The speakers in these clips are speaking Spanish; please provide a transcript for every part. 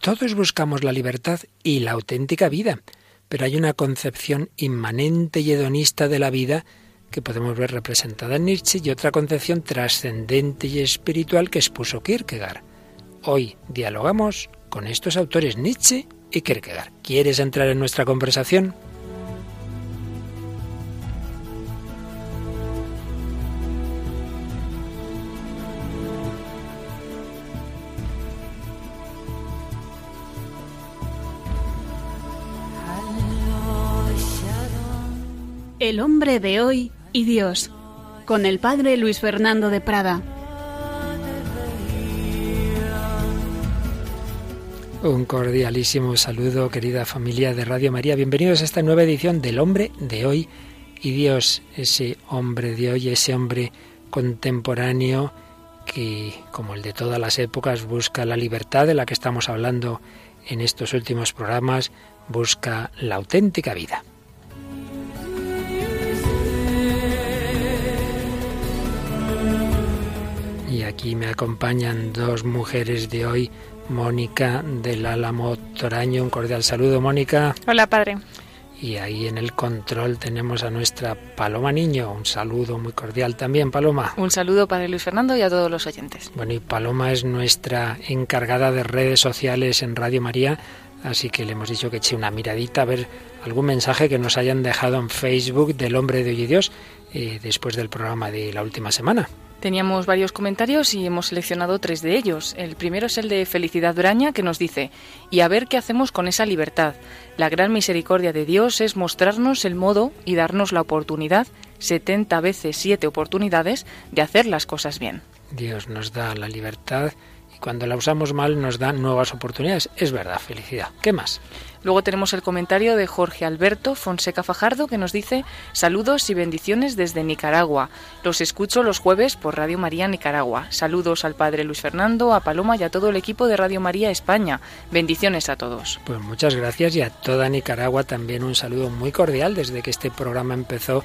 Todos buscamos la libertad y la auténtica vida, pero hay una concepción inmanente y hedonista de la vida que podemos ver representada en Nietzsche y otra concepción trascendente y espiritual que expuso Kierkegaard. Hoy dialogamos con estos autores Nietzsche y Kierkegaard. ¿Quieres entrar en nuestra conversación? El hombre de hoy y Dios, con el padre Luis Fernando de Prada. Un cordialísimo saludo, querida familia de Radio María. Bienvenidos a esta nueva edición del hombre de hoy y Dios, ese hombre de hoy, ese hombre contemporáneo que, como el de todas las épocas, busca la libertad de la que estamos hablando en estos últimos programas, busca la auténtica vida. Y aquí me acompañan dos mujeres de hoy, Mónica del Álamo Toraño. Un cordial saludo, Mónica. Hola, padre. Y ahí en el control tenemos a nuestra Paloma Niño. Un saludo muy cordial también, Paloma. Un saludo, padre Luis Fernando, y a todos los oyentes. Bueno, y Paloma es nuestra encargada de redes sociales en Radio María. Así que le hemos dicho que eche una miradita a ver algún mensaje que nos hayan dejado en Facebook del Hombre de Hoy y Dios eh, después del programa de la última semana. Teníamos varios comentarios y hemos seleccionado tres de ellos. El primero es el de Felicidad Braña, que nos dice, y a ver qué hacemos con esa libertad. La gran misericordia de Dios es mostrarnos el modo y darnos la oportunidad, 70 veces 7 oportunidades, de hacer las cosas bien. Dios nos da la libertad y cuando la usamos mal nos da nuevas oportunidades. Es verdad, felicidad. ¿Qué más? Luego tenemos el comentario de Jorge Alberto Fonseca Fajardo que nos dice saludos y bendiciones desde Nicaragua. Los escucho los jueves por Radio María Nicaragua. Saludos al padre Luis Fernando, a Paloma y a todo el equipo de Radio María España. Bendiciones a todos. Pues muchas gracias y a toda Nicaragua también un saludo muy cordial desde que este programa empezó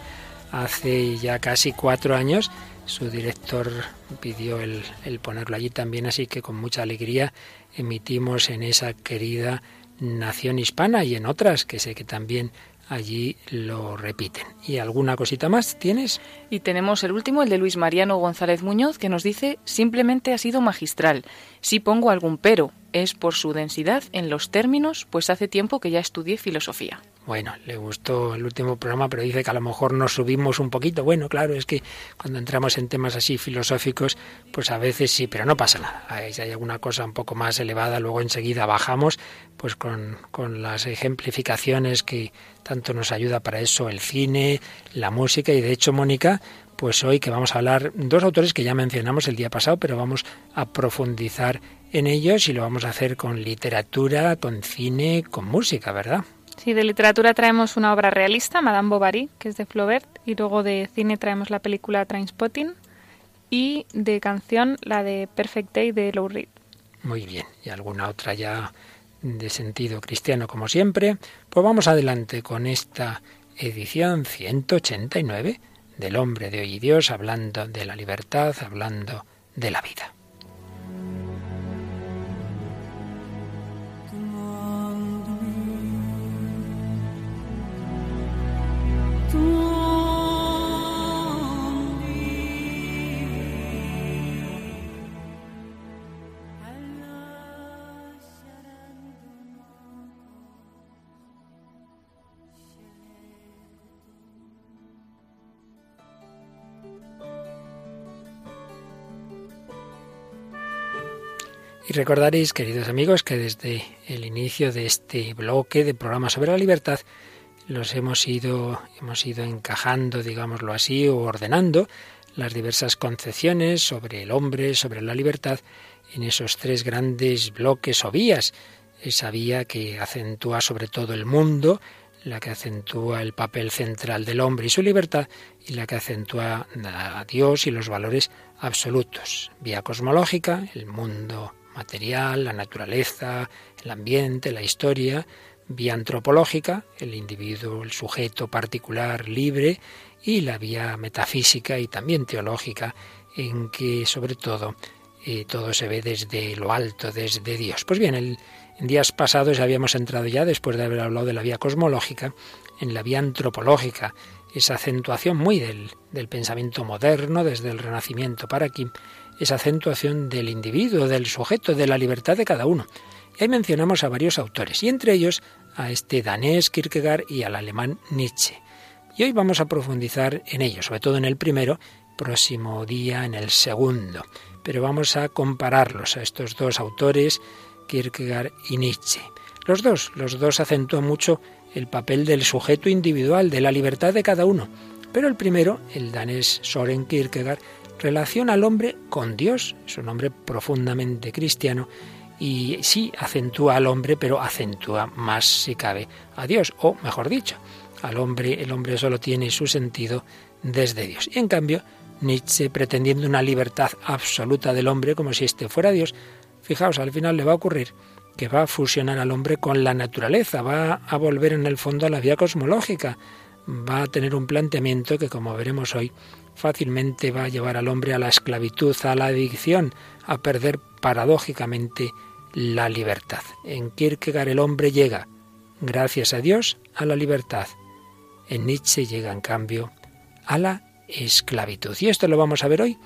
hace ya casi cuatro años. Su director pidió el, ponerlo allí también, así que con mucha alegría emitimos en esa querida Nación Hispana y en otras que sé que también allí lo repiten. ¿Y alguna cosita más tienes? Y tenemos el último, el de Luis Mariano González Muñoz, que nos dice simplemente ha sido magistral. Si pongo algún pero, es por su densidad en los términos, pues hace tiempo que ya estudié filosofía. Bueno, le gustó el último programa, pero dice que a lo mejor nos subimos un poquito. Bueno, claro, es que cuando entramos en temas así filosóficos, pues a veces sí, pero no pasa nada. Si hay alguna cosa un poco más elevada, luego enseguida bajamos, pues con, con las ejemplificaciones que tanto nos ayuda para eso el cine, la música y de hecho, Mónica, pues hoy que vamos a hablar dos autores que ya mencionamos el día pasado, pero vamos a profundizar en ellos y lo vamos a hacer con literatura, con cine, con música, ¿verdad? Sí, de literatura traemos una obra realista, Madame Bovary, que es de Flaubert, y luego de cine traemos la película Trainspotting y de canción la de Perfect Day de Lou Reed. Muy bien, y alguna otra ya de sentido cristiano como siempre. Pues vamos adelante con esta edición 189 del hombre de hoy y Dios, hablando de la libertad, hablando de la vida. Recordaréis, queridos amigos, que desde el inicio de este bloque de programa sobre la libertad los hemos ido, hemos ido encajando, digámoslo así, o ordenando las diversas concepciones sobre el hombre, sobre la libertad, en esos tres grandes bloques o vías. Esa vía que acentúa sobre todo el mundo, la que acentúa el papel central del hombre y su libertad, y la que acentúa a Dios y los valores absolutos. Vía cosmológica, el mundo material, la naturaleza, el ambiente, la historia, vía antropológica, el individuo, el sujeto particular libre, y la vía metafísica y también teológica, en que sobre todo eh, todo se ve desde lo alto, desde Dios. Pues bien, el, En días pasados habíamos entrado ya, después de haber hablado de la vía cosmológica, en la vía antropológica, esa acentuación muy del, del pensamiento moderno, desde el Renacimiento para aquí, esa acentuación del individuo, del sujeto, de la libertad de cada uno. Y ahí mencionamos a varios autores, y entre ellos a este danés Kierkegaard y al alemán Nietzsche. Y hoy vamos a profundizar en ellos, sobre todo en el primero, próximo día en el segundo. Pero vamos a compararlos a estos dos autores, Kierkegaard y Nietzsche. Los dos, los dos acentúan mucho el papel del sujeto individual, de la libertad de cada uno. Pero el primero, el danés Soren Kierkegaard, relaciona al hombre con Dios, es un hombre profundamente cristiano, y sí acentúa al hombre, pero acentúa más si cabe a Dios, o mejor dicho, al hombre, el hombre solo tiene su sentido desde Dios. Y en cambio, Nietzsche, pretendiendo una libertad absoluta del hombre, como si éste fuera Dios, fijaos, al final le va a ocurrir que va a fusionar al hombre con la naturaleza, va a volver en el fondo a la vía cosmológica, va a tener un planteamiento que, como veremos hoy, fácilmente va a llevar al hombre a la esclavitud, a la adicción, a perder paradójicamente la libertad. En Kierkegaard el hombre llega, gracias a Dios, a la libertad. En Nietzsche llega, en cambio, a la esclavitud. Y esto lo vamos a ver hoy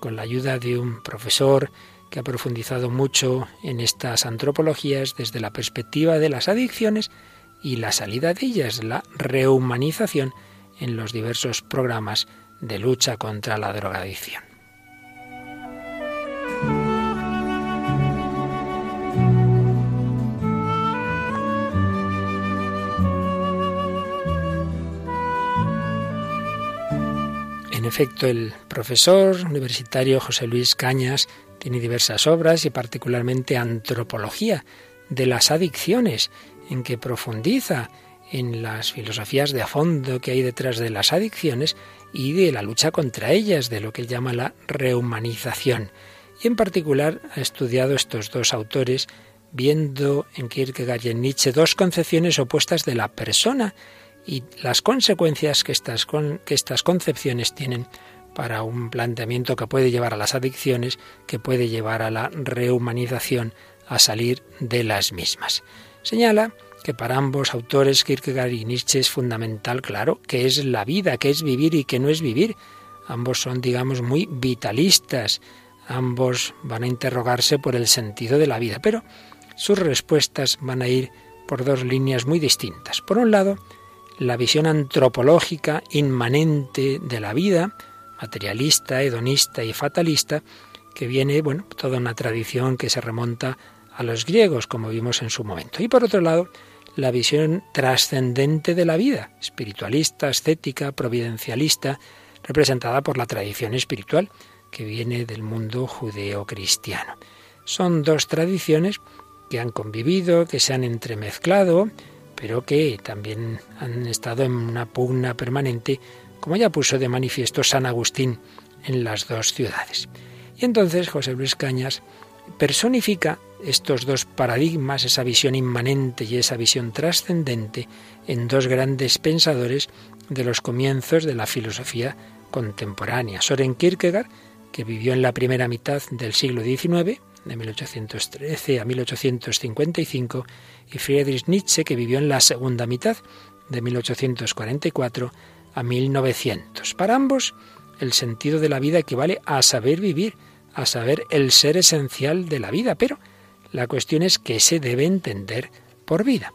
con la ayuda de un profesor que ha profundizado mucho en estas antropologías desde la perspectiva de las adicciones y la salida de ellas, la rehumanización en los diversos programas de lucha contra la drogadicción. En efecto, el profesor universitario José Luis Cañas tiene diversas obras y particularmente Antropología de las Adicciones, en que profundiza en las filosofías de a fondo que hay detrás de las adicciones y de la lucha contra ellas, de lo que él llama la rehumanización. Y en particular ha estudiado estos dos autores viendo en Kierkegaard y en Nietzsche dos concepciones opuestas de la persona y las consecuencias que estas, que estas concepciones tienen para un planteamiento que puede llevar a las adicciones, que puede llevar a la rehumanización, a salir de las mismas. Señala que para ambos autores, Kierkegaard y Nietzsche, es fundamental, claro, que es la vida, que es vivir y que no es vivir. Ambos son, digamos, muy vitalistas, ambos van a interrogarse por el sentido de la vida, pero sus respuestas van a ir por dos líneas muy distintas. Por un lado, la visión antropológica inmanente de la vida, materialista, hedonista y fatalista, que viene, bueno, toda una tradición que se remonta a los griegos, como vimos en su momento. Y por otro lado, la visión trascendente de la vida, espiritualista, escética, providencialista, representada por la tradición espiritual, que viene del mundo judeo-cristiano. Son dos tradiciones que han convivido, que se han entremezclado, pero que también han estado en una pugna permanente, como ya puso de manifiesto San Agustín en las dos ciudades. Y entonces José Luis Cañas personifica estos dos paradigmas, esa visión inmanente y esa visión trascendente, en dos grandes pensadores de los comienzos de la filosofía contemporánea. Soren Kierkegaard, que vivió en la primera mitad del siglo XIX, de 1813 a 1855, y Friedrich Nietzsche, que vivió en la segunda mitad, de 1844 a 1900. Para ambos, el sentido de la vida equivale a saber vivir, a saber el ser esencial de la vida, pero la cuestión es qué se debe entender por vida.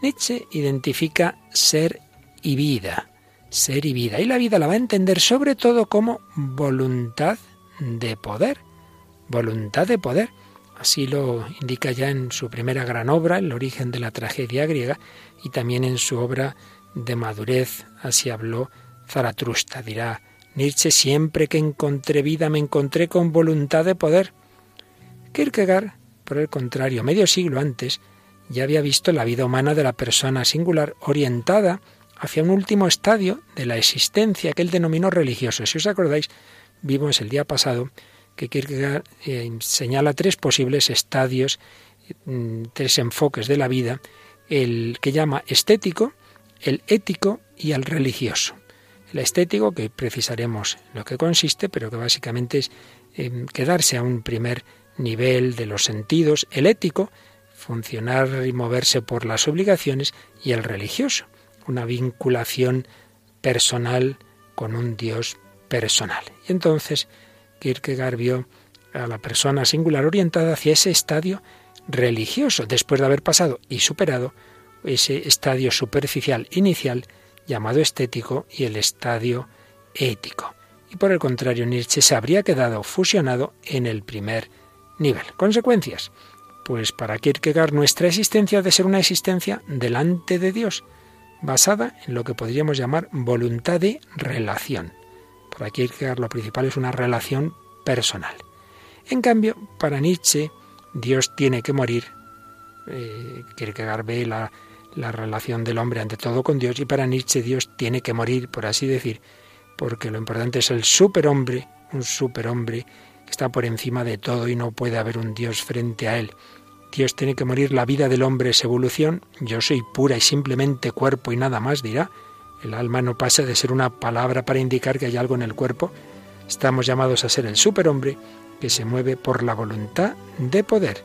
Nietzsche identifica ser y vida, ser y vida, y la vida la va a entender sobre todo como voluntad de poder, voluntad de poder. Así lo indica ya en su primera gran obra, El origen de la tragedia griega, y también en su obra de madurez, así habló Zaratrusta. Dirá Nietzsche, siempre que encontré vida me encontré con voluntad de poder. Kierkegaard, por el contrario, medio siglo antes, ya había visto la vida humana de la persona singular orientada hacia un último estadio de la existencia que él denominó religioso. Si os acordáis, vimos el día pasado que Kierkegaard eh, señala tres posibles estadios, mm, tres enfoques de la vida, el que llama estético, el ético y el religioso. El estético, que precisaremos lo que consiste, pero que básicamente es em, quedarse a un primer nivel de los sentidos. El ético, funcionar y moverse por las obligaciones y el religioso, una vinculación personal con un Dios personal. Y entonces Kierkegaard vio a la persona singular orientada hacia ese estadio religioso, después de haber pasado y superado ese estadio superficial inicial llamado estético y el estadio ético. Y por el contrario, Nietzsche se habría quedado fusionado en el primer nivel. ¿Consecuencias? Pues para Kierkegaard nuestra existencia ha de ser una existencia delante de Dios, basada en lo que podríamos llamar voluntad de relación. Para Kierkegaard lo principal es una relación personal. En cambio, para Nietzsche, Dios tiene que morir. Eh, Kierkegaard ve la, la relación del hombre ante todo con Dios y para Nietzsche Dios tiene que morir, por así decir, porque lo importante es el superhombre, un superhombre está por encima de todo y no puede haber un Dios frente a él. Dios tiene que morir, la vida del hombre es evolución, yo soy pura y simplemente cuerpo y nada más, dirá. El alma no pasa de ser una palabra para indicar que hay algo en el cuerpo. Estamos llamados a ser el superhombre que se mueve por la voluntad de poder.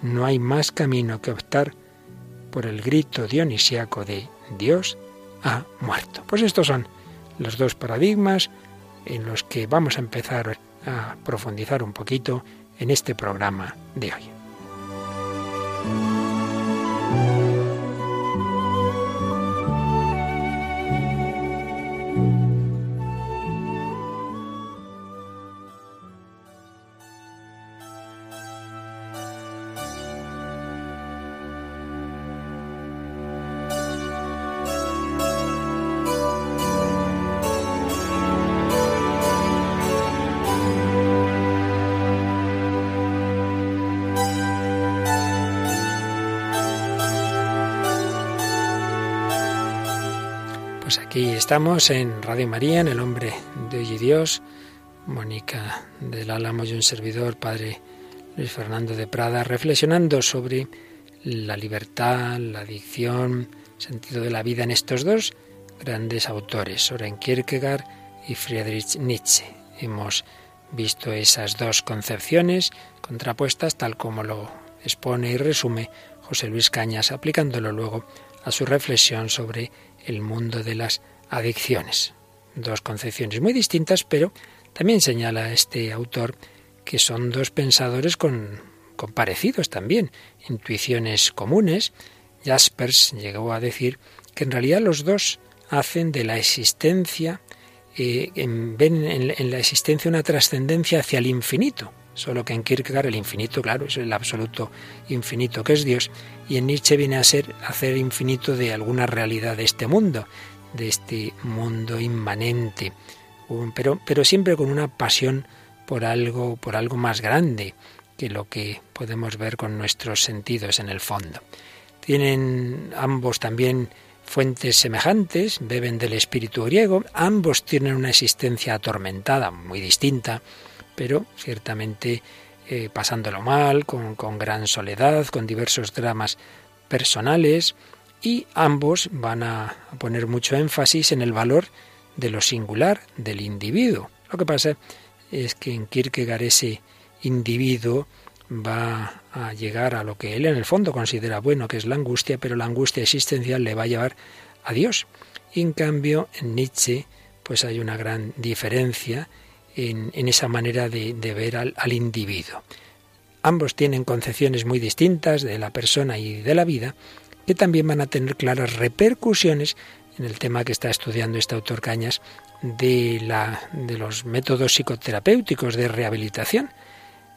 No hay más camino que optar por el grito dionisíaco de Dios ha muerto. Pues estos son los dos paradigmas en los que vamos a empezar a profundizar un poquito en este programa de hoy. Estamos en Radio María, en El Hombre de Hoy Dios. Mónica del Álamo y un servidor, Padre Luis Fernando de Prada, reflexionando sobre la libertad, la adicción, sentido de la vida en estos dos grandes autores, Soren Kierkegaard y Friedrich Nietzsche. Hemos visto esas dos concepciones contrapuestas tal como lo expone y resume José Luis Cañas, aplicándolo luego a su reflexión sobre el mundo de las adicciones. Dos concepciones muy distintas, pero también señala este autor que son dos pensadores con, con parecidos también, intuiciones comunes. Jaspers llegó a decir que en realidad los dos hacen de la existencia, eh, ven en, la existencia una trascendencia hacia el infinito, solo que en Kierkegaard el infinito, claro, es el absoluto infinito que es Dios, y en Nietzsche viene a ser hacer infinito de alguna realidad de este mundo, de este mundo inmanente, pero, pero siempre con una pasión por algo, por algo más grande que lo que podemos ver con nuestros sentidos en el fondo. Tienen ambos también fuentes semejantes, beben del espíritu griego, ambos tienen una existencia atormentada, muy distinta, pero ciertamente eh, pasándolo mal, con, con gran soledad, con diversos dramas personales, y ambos van a poner mucho énfasis en el valor de lo singular del individuo. Lo que pasa es que en Kierkegaard ese individuo va a llegar a lo que él en el fondo considera bueno, que es la angustia, pero la angustia existencial le va a llevar a Dios. Y en cambio, en Nietzsche, pues hay una gran diferencia en, esa manera de, ver al, al individuo. Ambos tienen concepciones muy distintas de la persona y de la vida, que también van a tener claras repercusiones en el tema que está estudiando este autor Cañas de, la, de los métodos psicoterapéuticos de rehabilitación.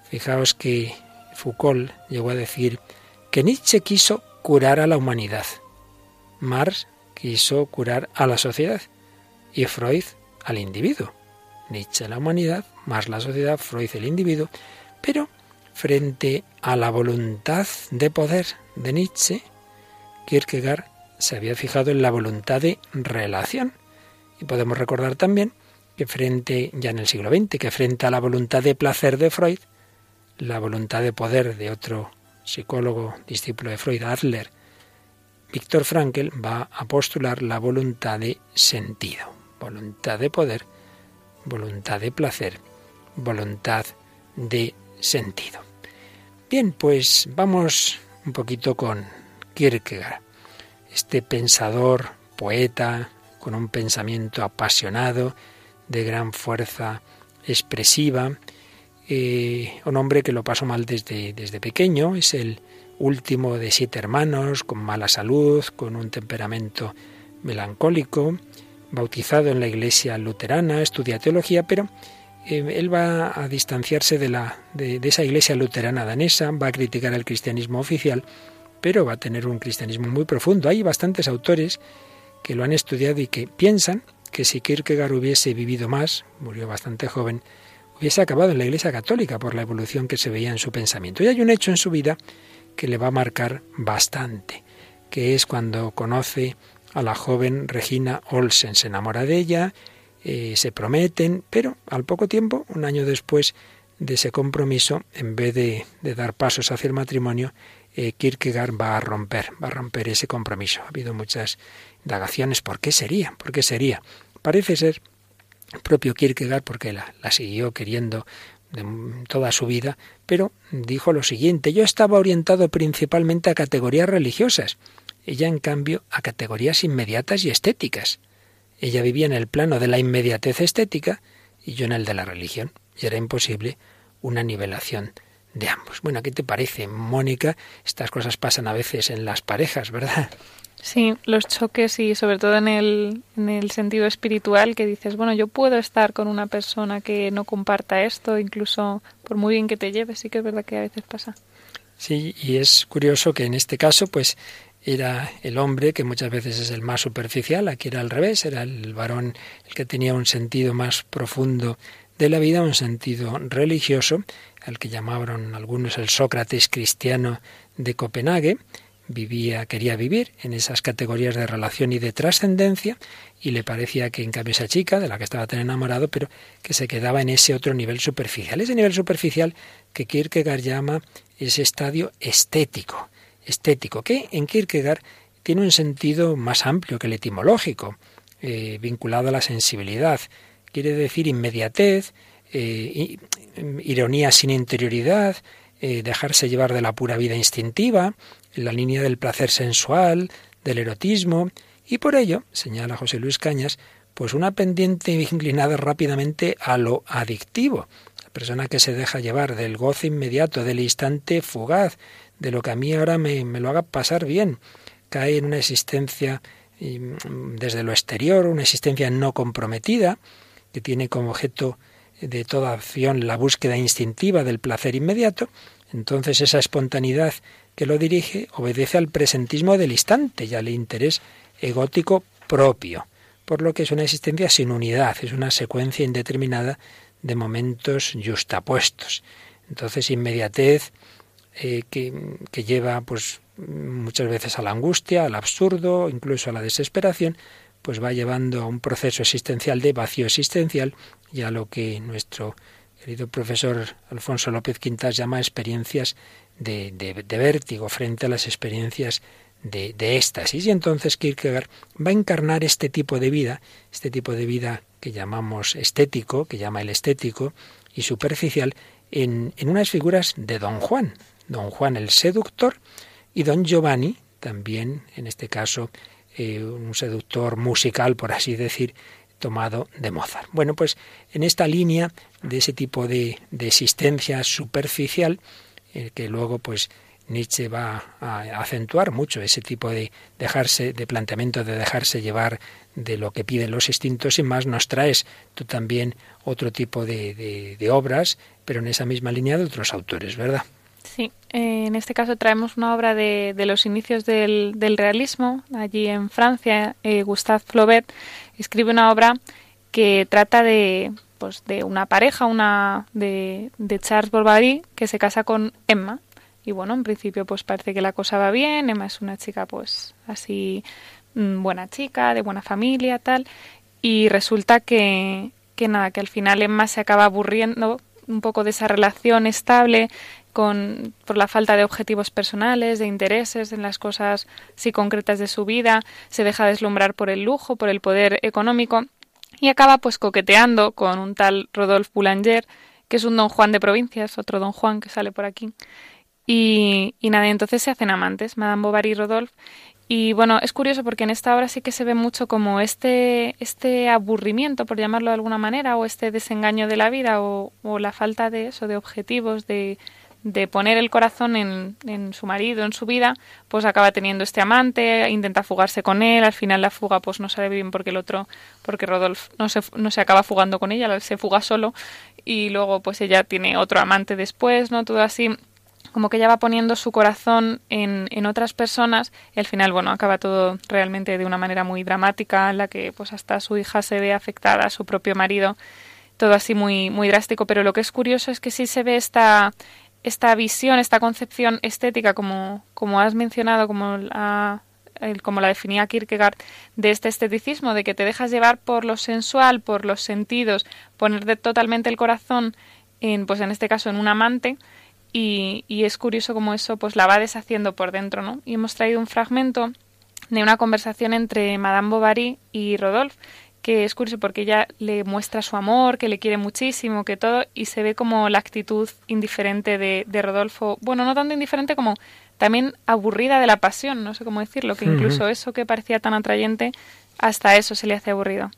Fijaos que Foucault llegó a decir que Nietzsche quiso curar a la humanidad, Marx quiso curar a la sociedad y Freud al individuo. Nietzsche la humanidad, Marx la sociedad, Freud el individuo, pero frente a la voluntad de poder de Nietzsche, Kierkegaard se había fijado en la voluntad de relación. Y podemos recordar también que frente, ya en el siglo XX, que frente a la voluntad de placer de Freud, la voluntad de poder de otro psicólogo discípulo de Freud, Adler, Víctor Frankel va a postular la voluntad de sentido, voluntad de poder, voluntad de placer, voluntad de sentido. Bien, pues vamos un poquito con Kierkegaard, este pensador, poeta, con un pensamiento apasionado, de gran fuerza expresiva, eh, un hombre que lo pasó mal desde, desde pequeño, es el último de siete hermanos, con mala salud, con un temperamento melancólico, bautizado en la iglesia luterana, estudia teología, pero eh, él va a distanciarse de, la, de, esa iglesia luterana danesa, va a criticar el cristianismo oficial, pero va a tener un cristianismo muy profundo. Hay bastantes autores que lo han estudiado y que piensan que si Kierkegaard hubiese vivido más, murió bastante joven, hubiese acabado en la Iglesia Católica por la evolución que se veía en su pensamiento. Y hay un hecho en su vida que le va a marcar bastante, que es cuando conoce a la joven Regina Olsen, se enamora de ella, eh, se prometen, pero al poco tiempo, un año después de ese compromiso, en vez de, dar pasos hacia el matrimonio, eh, Kierkegaard va a romper, va a romper ese compromiso. Ha habido muchas indagaciones, ¿por qué sería? ¿Por qué sería? Parece ser propio Kierkegaard, porque la, la siguió queriendo toda su vida, pero dijo lo siguiente, yo estaba orientado principalmente a categorías religiosas, ella en cambio a categorías inmediatas y estéticas. Ella vivía en el plano de la inmediatez estética y yo en el de la religión, y era imposible una nivelación de ambos. Bueno, ¿qué te parece, Mónica? Estas cosas pasan a veces en las parejas, ¿verdad? Sí, los choques y sobre todo en el, en el sentido espiritual que dices, bueno, yo puedo estar con una persona que no comparta esto, incluso por muy bien que te lleves, sí que es verdad que a veces pasa. Sí, y es curioso que en este caso, pues era el hombre que muchas veces es el más superficial, aquí era al revés, era el varón el que tenía un sentido más profundo de la vida, un sentido religioso, al que llamaron algunos el Sócrates cristiano de Copenhague, vivía, quería vivir en esas categorías de relación y de trascendencia, y le parecía que en cambio esa chica, de la que estaba tan enamorado, pero que se quedaba en ese otro nivel superficial. Ese nivel superficial que Kierkegaard llama ese estadio estético, estético, que en Kierkegaard tiene un sentido más amplio que el etimológico, eh, vinculado a la sensibilidad. Quiere decir inmediatez, eh, ironía sin interioridad, eh, dejarse llevar de la pura vida instintiva, en la línea del placer sensual, del erotismo, y por ello, señala José Luis Cañas, pues una pendiente inclinada rápidamente a lo adictivo. La persona que se deja llevar del goce inmediato, del instante fugaz, de lo que a mí ahora me, me lo haga pasar bien, cae en una existencia mm, desde lo exterior, una existencia no comprometida, que tiene como objeto de toda acción la búsqueda instintiva del placer inmediato, entonces esa espontaneidad que lo dirige obedece al presentismo del instante y al interés egótico propio, por lo que es una existencia sin unidad, es una secuencia indeterminada de momentos justapuestos. Entonces, inmediatez eh, que, que lleva pues muchas veces a la angustia, al absurdo, incluso a la desesperación, pues va llevando a un proceso existencial de vacío existencial y a lo que nuestro querido profesor Alfonso López Quintas llama experiencias de, vértigo frente a las experiencias de, de, éxtasis. Y entonces Kierkegaard va a encarnar este tipo de vida, este tipo de vida que llamamos estético, que llama el estético, y superficial, en, en unas figuras de Don Juan. Don Juan el seductor y Don Giovanni, también en este caso eh, un seductor musical, por así decir, tomado de Mozart. Bueno, pues en esta línea de ese tipo de, de existencia superficial, que luego pues Nietzsche va a acentuar mucho ese tipo de dejarse, de planteamiento de dejarse llevar de lo que piden los instintos y más, nos traes tú también otro tipo de, de, obras, pero en esa misma línea de otros autores, ¿verdad? Sí, en este caso traemos una obra de, de los inicios del, del, realismo, allí en Francia, eh, Gustave Flaubert escribe una obra que trata de, pues, de una pareja, una de, de Charles Bovary, que se casa con Emma. Y bueno, en principio pues parece que la cosa va bien, Emma es una chica pues así mm, buena chica, de buena familia, tal. Y resulta que, que nada, que al final Emma se acaba aburriendo un poco de esa relación estable con, por la falta de objetivos personales, de intereses en las cosas sí concretas de su vida, se deja deslumbrar por el lujo, por el poder económico y acaba pues coqueteando con un tal Rodolphe Boulanger, que es un don Juan de provincias, otro don Juan que sale por aquí. Y, y nada, entonces se hacen amantes, Madame Bovary y Rodolphe. Y bueno, es curioso porque en esta obra sí que se ve mucho como este, este aburrimiento, por llamarlo de alguna manera, o este desengaño de la vida, o, o la falta de eso, de objetivos, de, de poner el corazón en, en, su marido, en su vida, pues acaba teniendo este amante, intenta fugarse con él, al final la fuga pues no sale bien porque el otro, porque Rodolphe no se, no se acaba fugando con ella, se fuga solo y luego pues ella tiene otro amante después, ¿no? Todo así como que ella va poniendo su corazón en, en otras personas y al final, bueno, acaba todo realmente de una manera muy dramática en la que pues hasta su hija se ve afectada, su propio marido, todo así muy, muy drástico, pero lo que es curioso es que sí se ve esta, esta visión, esta concepción estética, como, como has mencionado, como la, como la definía Kierkegaard, de este esteticismo, de que te dejas llevar por lo sensual, por los sentidos, poner totalmente el corazón en, pues en este caso, en un amante, y, y, es curioso cómo eso pues la va deshaciendo por dentro, ¿no? Y hemos traído un fragmento de una conversación entre Madame Bovary y Rodolphe, que es curioso porque ella le muestra su amor, que le quiere muchísimo, que todo, y se ve como la actitud indiferente de, de Rodolfo, bueno, no tanto indiferente como también aburrida de la pasión, no sé cómo decirlo, que incluso eso que parecía tan atrayente, hasta eso se le hace aburrido.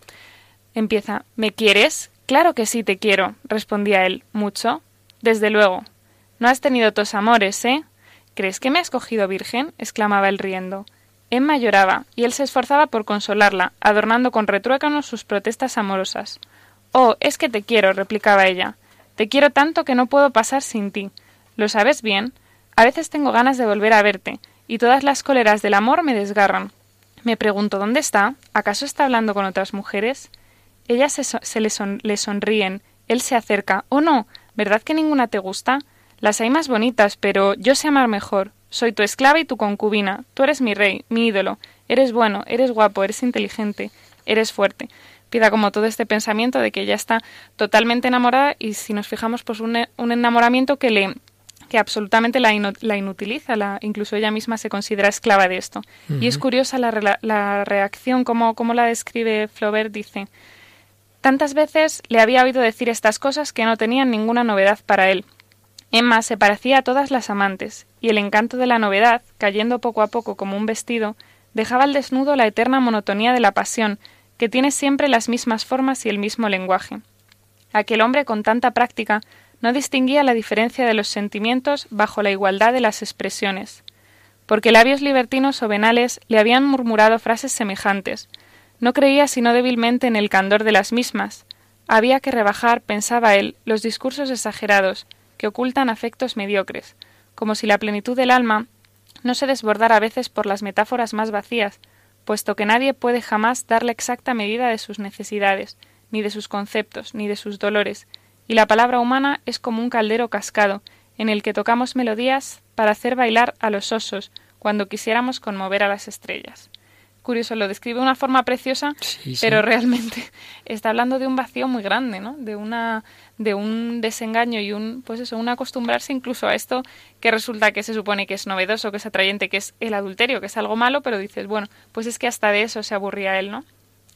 Empieza, ¿me quieres? Claro que sí te quiero, respondía él. ¿Mucho? Desde luego. No has tenido tos amores, ¿eh? ¿Crees que me has cogido virgen? exclamaba él riendo. Emma lloraba, y él se esforzaba por consolarla, adornando con retruécanos sus protestas amorosas. Oh, es que te quiero, replicaba ella. Te quiero tanto que no puedo pasar sin ti. ¿Lo sabes bien? A veces tengo ganas de volver a verte, y todas las cóleras del amor me desgarran. Me pregunto dónde está. ¿Acaso está hablando con otras mujeres? Ellas se, le, le sonríen. Él se acerca. Oh, no. ¿Verdad que ninguna te gusta? Las hay más bonitas, pero yo sé amar mejor. Soy tu esclava y tu concubina. Tú eres mi rey, mi ídolo. Eres bueno, eres guapo, eres inteligente, eres fuerte. Pida como todo este pensamiento de que ella está totalmente enamorada y si nos fijamos, pues un, un enamoramiento que le que absolutamente la, inutiliza, la, incluso ella misma se considera esclava de esto. Uh -huh. Y es curiosa la, la reacción, como, como la describe Flaubert, dice, tantas veces le había oído decir estas cosas que no tenían ninguna novedad para él, Emma se parecía a todas las amantes, y el encanto de la novedad, cayendo poco a poco como un vestido, dejaba al desnudo la eterna monotonía de la pasión, que tiene siempre las mismas formas y el mismo lenguaje. Aquel hombre con tanta práctica no distinguía la diferencia de los sentimientos bajo la igualdad de las expresiones, porque labios libertinos o venales le habían murmurado frases semejantes. No creía sino débilmente en el candor de las mismas. Había que rebajar, pensaba él, los discursos exagerados, que ocultan afectos mediocres, como si la plenitud del alma no se desbordara a veces por las metáforas más vacías, puesto que nadie puede jamás dar la exacta medida de sus necesidades, ni de sus conceptos, ni de sus dolores, y la palabra humana es como un caldero cascado, en el que tocamos melodías para hacer bailar a los osos, cuando quisiéramos conmover a las estrellas curioso, lo describe de una forma preciosa, sí, sí. pero realmente está hablando de un vacío muy grande, ¿no? De una de un desengaño y un pues eso, un acostumbrarse incluso a esto que resulta que se supone que es novedoso, que es atrayente, que es el adulterio, que es algo malo, pero dices, bueno, pues es que hasta de eso se aburría él, ¿no?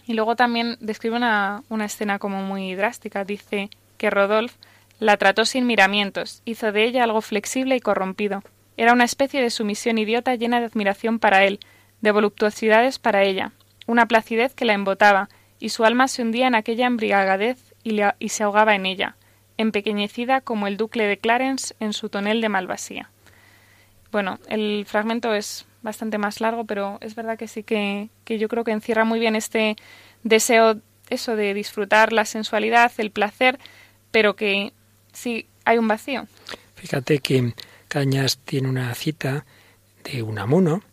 Y luego también describe una, una escena como muy drástica, dice que Rodolphe la trató sin miramientos, hizo de ella algo flexible y corrompido. Era una especie de sumisión idiota llena de admiración para él, de voluptuosidades para ella, una placidez que la embotaba, y su alma se hundía en aquella embriagadez y, la, y se ahogaba en ella, empequeñecida como el duque de Clarence en su tonel de malvasía. Bueno, el fragmento es bastante más largo, pero es verdad que sí que, que yo creo que encierra muy bien este deseo, eso de disfrutar la sensualidad, el placer, pero que sí hay un vacío. Fíjate que Cañas tiene una cita de Unamuno,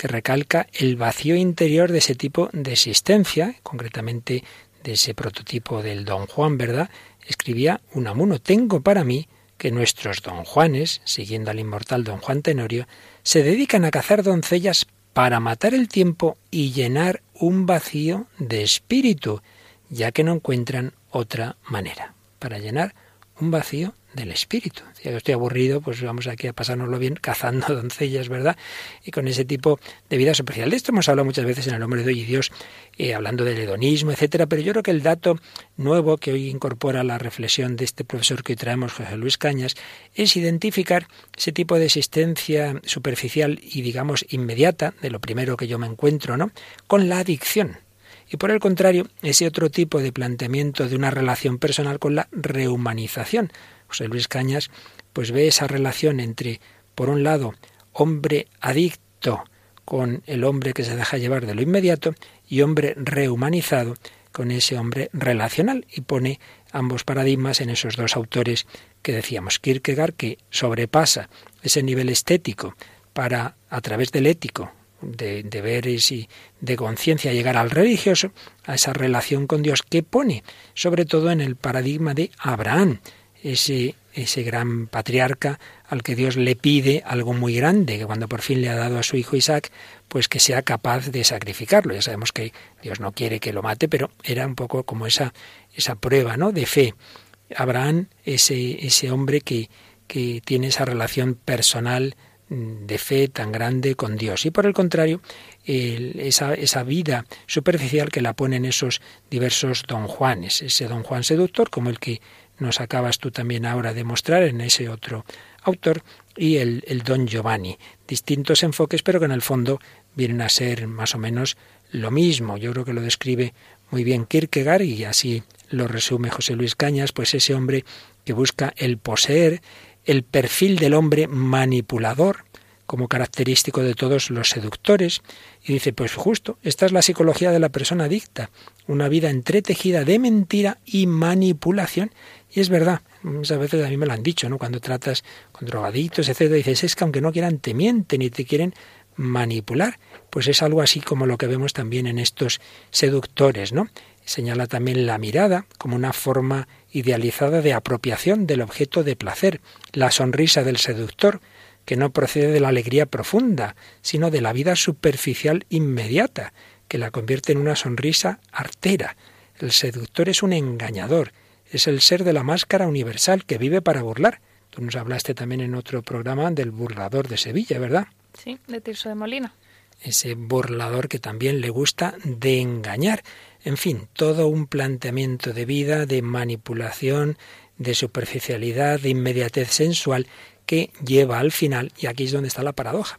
que recalca el vacío interior de ese tipo de existencia, concretamente de ese prototipo del Don Juan, ¿verdad? Escribía Unamuno, tengo para mí que nuestros don Juanes, siguiendo al inmortal don Juan Tenorio, se dedican a cazar doncellas para matar el tiempo y llenar un vacío de espíritu, ya que no encuentran otra manera, para llenar un vacío del espíritu. Si yo estoy aburrido, pues vamos aquí a pasárnoslo bien cazando doncellas, ¿verdad? Y con ese tipo de vida superficial. De esto hemos hablado muchas veces en El hombre de hoy y Dios, eh, hablando del hedonismo, etcétera, pero yo creo que el dato nuevo que hoy incorpora la reflexión de este profesor que hoy traemos, José Luis Cañas, es identificar ese tipo de existencia superficial y, digamos, inmediata, de lo primero que yo me encuentro, ¿no? Con la adicción y por el contrario, ese otro tipo de planteamiento de una relación personal con la rehumanización. José Luis Cañas pues ve esa relación entre, por un lado, hombre adicto con el hombre que se deja llevar de lo inmediato y hombre rehumanizado con ese hombre relacional y pone ambos paradigmas en esos dos autores que decíamos. Kierkegaard que sobrepasa ese nivel estético para, a través del ético, de deberes y de conciencia llegar al religioso, a esa relación con Dios que pone sobre todo en el paradigma de Abraham, ese, ese gran patriarca al que Dios le pide algo muy grande, que cuando por fin le ha dado a su hijo Isaac, pues que sea capaz de sacrificarlo. Ya sabemos que Dios no quiere que lo mate, pero era un poco como esa, esa prueba ¿no? de fe. Abraham, ese, ese hombre que, que tiene esa relación personal de fe tan grande con Dios. Y por el contrario, esa, esa, vida superficial que la ponen esos diversos don Juanes, ese don Juan seductor, como el que nos acabas tú también ahora de mostrar en ese otro autor, y el, el don Giovanni. Distintos enfoques, pero que en el fondo vienen a ser más o menos lo mismo. Yo creo que lo describe muy bien Kierkegaard y así lo resume José Luis Cañas, pues ese hombre que busca el poseer, el perfil del hombre manipulador como característico de todos los seductores. Y dice, pues justo, esta es la psicología de la persona adicta, una vida entretejida de mentira y manipulación. Y es verdad, muchas veces a mí me lo han dicho, ¿no? Cuando tratas con drogadictos, etcétera, dices, es que aunque no quieran, te mienten y te quieren manipular. Pues es algo así como lo que vemos también en estos seductores, ¿no? Señala también la mirada como una forma idealizada de apropiación del objeto de placer, la sonrisa del seductor, que no procede de la alegría profunda, sino de la vida superficial inmediata, que la convierte en una sonrisa artera. El seductor es un engañador, es el ser de la máscara universal que vive para burlar. Tú nos hablaste también en otro programa del burlador de Sevilla, ¿verdad? Sí, de Tirso de Molina. Ese burlador que también le gusta de engañar. En fin, todo un planteamiento de vida, de manipulación, de superficialidad, de inmediatez sensual que lleva al final, y aquí es donde está la paradoja,